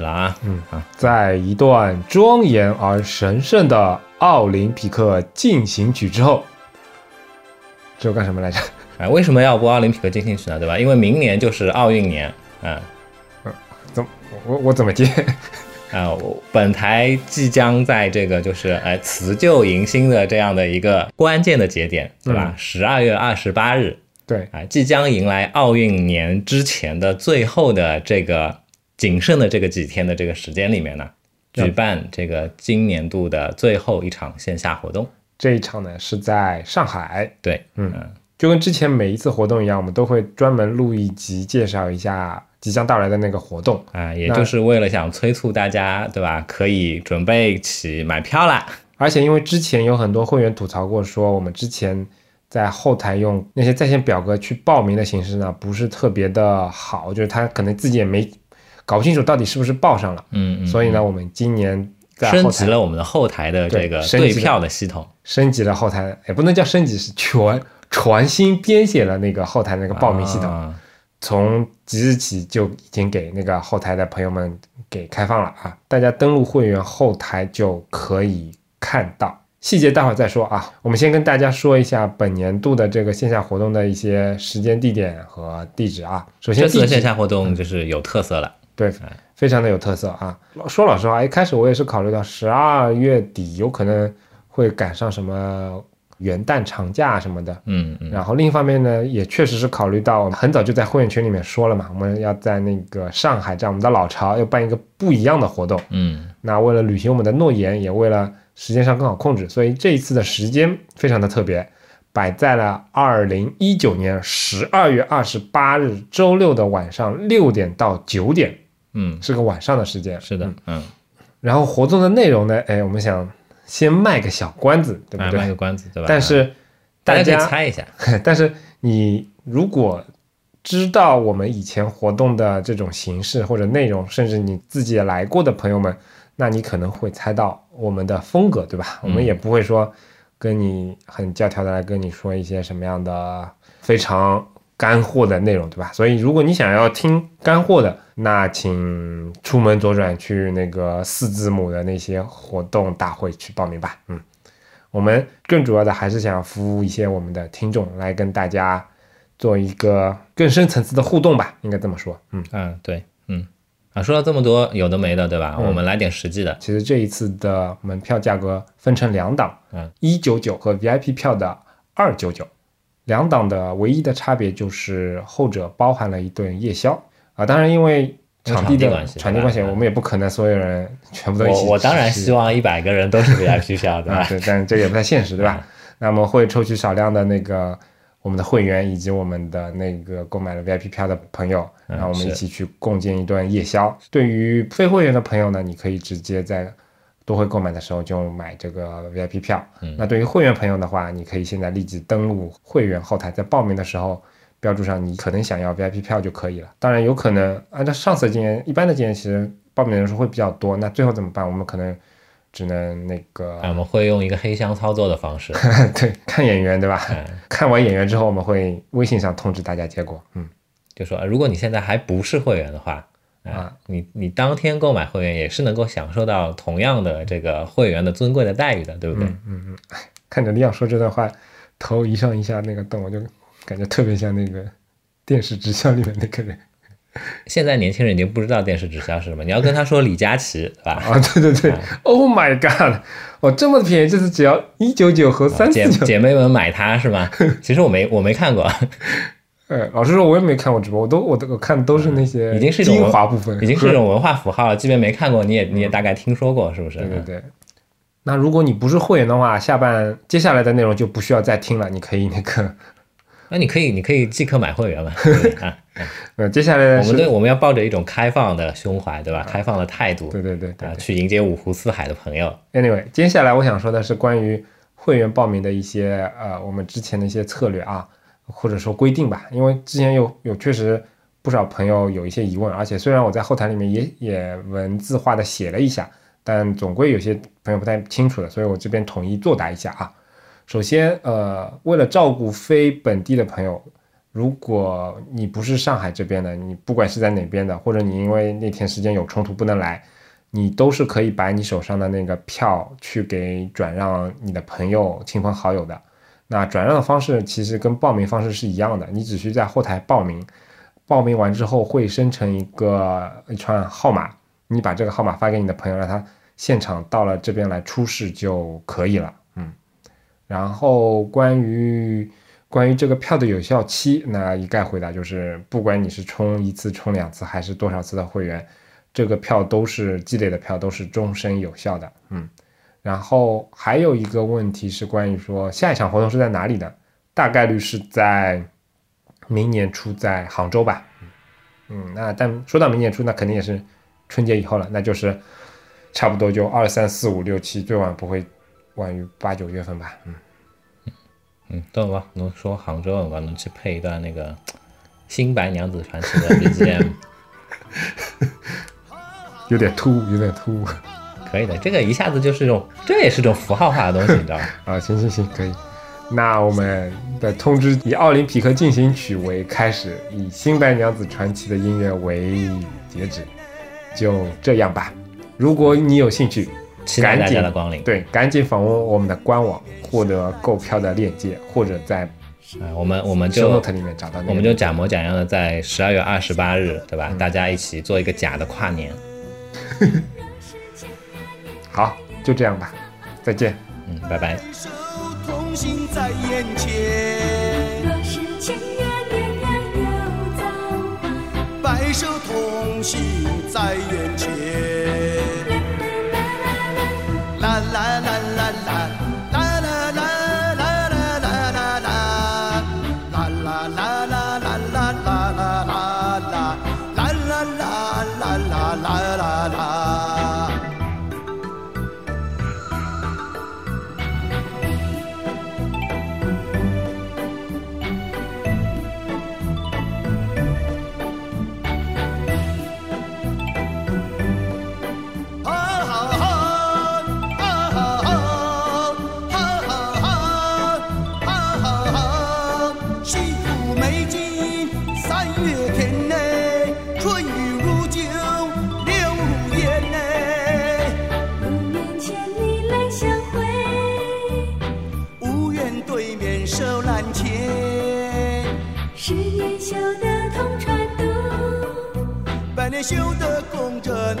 了啊，嗯啊，在一段庄严而神圣的奥林匹克进行曲之后，这干什么来着？哎，为什么要播奥林匹克进行曲呢？对吧？因为明年就是奥运年，嗯，怎我我怎么接？啊，我本台即将在这个就是哎辞旧迎新的这样的一个关键的节点，对吧？十二月二十八日，对，啊，即将迎来奥运年之前的最后的这个仅剩的这个几天的这个时间里面呢，举办这个今年度的最后一场线下活动。这一场呢是在上海，对，嗯，就跟之前每一次活动一样，我们都会专门录一集介绍一下。即将到来的那个活动啊，也就是为了想催促大家，对吧？可以准备起买票啦。而且因为之前有很多会员吐槽过，说我们之前在后台用那些在线表格去报名的形式呢，不是特别的好，就是他可能自己也没搞不清楚到底是不是报上了。嗯嗯。所以呢，我们今年升级了我们的后台的这个对票的系统，升级了后台，也不能叫升级，是全全新编写了那个后台那个报名系统。从即日起就已经给那个后台的朋友们给开放了啊！大家登录会员后台就可以看到细节，待会儿再说啊。我们先跟大家说一下本年度的这个线下活动的一些时间、地点和地址啊。首先，这次线下活动就是有特色了，对，非常的有特色啊。说老实话，一开始我也是考虑到十二月底有可能会赶上什么。元旦长假什么的，嗯，然后另一方面呢，也确实是考虑到，我们很早就在会员群里面说了嘛，我们要在那个上海，在我们的老巢要办一个不一样的活动，嗯，那为了履行我们的诺言，也为了时间上更好控制，所以这一次的时间非常的特别，摆在了二零一九年十二月二十八日周六的晚上六点到九点，嗯，是个晚上的时间，是的，嗯，然后活动的内容呢，哎，我们想。先卖个小关子，对不对？卖个关子，对吧？但是大家可以猜一下。但是你如果知道我们以前活动的这种形式或者内容，甚至你自己也来过的朋友们，那你可能会猜到我们的风格，对吧？我们也不会说跟你很教条的来跟你说一些什么样的非常。干货的内容，对吧？所以如果你想要听干货的，那请出门左转去那个四字母的那些活动大会去报名吧。嗯，我们更主要的还是想服务一些我们的听众，来跟大家做一个更深层次的互动吧，应该这么说。嗯嗯，对，嗯啊，说了这么多有的没的，对吧？我们来点实际的。其实这一次的门票价格分成两档，嗯，一九九和 VIP 票的二九九。两档的唯一的差别就是后者包含了一顿夜宵啊，当然因为场地的场地关系，我们也不可能所有人全部都一起。我我当然希望一百个人都是 VIP 票，对吧？对，但这也不太现实，对吧？那么会抽取少量的那个我们的会员以及我们的那个购买了 VIP 票的朋友，然后我们一起去共建一顿夜宵。对于非会员的朋友呢，你可以直接在。都会购买的时候就买这个 VIP 票。那对于会员朋友的话，你可以现在立即登录会员后台，在报名的时候标注上你可能想要 VIP 票就可以了。当然有可能按照上次经验，一般的经验其实报名人数会比较多。那最后怎么办？我们可能只能那个，我们会用一个黑箱操作的方式，对，看演员，对吧？看完演员之后，我们会微信上通知大家结果。嗯，就说如果你现在还不是会员的话。啊，你你当天购买会员也是能够享受到同样的这个会员的尊贵的待遇的，对不对？嗯嗯，看着李想说这段话，头一上一下那个动，我就感觉特别像那个电视直销里面那个人。现在年轻人已经不知道电视直销是什么，你要跟他说李佳琦，对吧？啊，对对对，Oh my God！哦，这么便宜，就是只要一九九和三姐姐妹们买它是吗？其实我没我没看过。呃，老实说，我也没看过直播，我都我都我看都是那些已经是精华部分，已经是一种文化符号了。即便没看过，你也你也大概听说过，是不是？对对对。那如果你不是会员的话，下半接下来的内容就不需要再听了，你可以那个，那你可以你可以即刻买会员嘛？啊，呃，接下来我们对我们要抱着一种开放的胸怀，对吧？开放的态度，对对对啊，去迎接五湖四海的朋友。Anyway，接下来我想说的是关于会员报名的一些呃，我们之前的一些策略啊。或者说规定吧，因为之前有有确实不少朋友有一些疑问，而且虽然我在后台里面也也文字化的写了一下，但总归有些朋友不太清楚的，所以我这边统一作答一下啊。首先，呃，为了照顾非本地的朋友，如果你不是上海这边的，你不管是在哪边的，或者你因为那天时间有冲突不能来，你都是可以把你手上的那个票去给转让你的朋友、亲朋好友的。那转让的方式其实跟报名方式是一样的，你只需在后台报名，报名完之后会生成一个一串号码，你把这个号码发给你的朋友，让他现场到了这边来出示就可以了。嗯，然后关于关于这个票的有效期，那一概回答就是，不管你是充一次、充两次还是多少次的会员，这个票都是积累的票，都是终身有效的。嗯。然后还有一个问题是关于说下一场活动是在哪里的，大概率是在明年初在杭州吧。嗯，那但说到明年初，那肯定也是春节以后了，那就是差不多就二三四五六七，最晚不会晚于八九月份吧。嗯嗯，等我能说杭州，我能去配一段那个《新白娘子传奇》的 BGM，有点突兀，有点突兀。可以的，这个一下子就是一种，这也是种符号化的东西，你知道吗？啊，行行行，可以。那我们的通知以《奥林匹克进行曲》为开始，以《新白娘子传奇》的音乐为截止，就这样吧。如果你有兴趣，期待大家的光临。对，赶紧访问我们的官网，获得购票的链接，或者在啊，我们我们就 note 里面找到。我们就假模假样的在十二月二十八日，对吧？大家一起做一个假的跨年。好，就这样吧，再见。嗯，拜拜。白首同心在眼前。修得共枕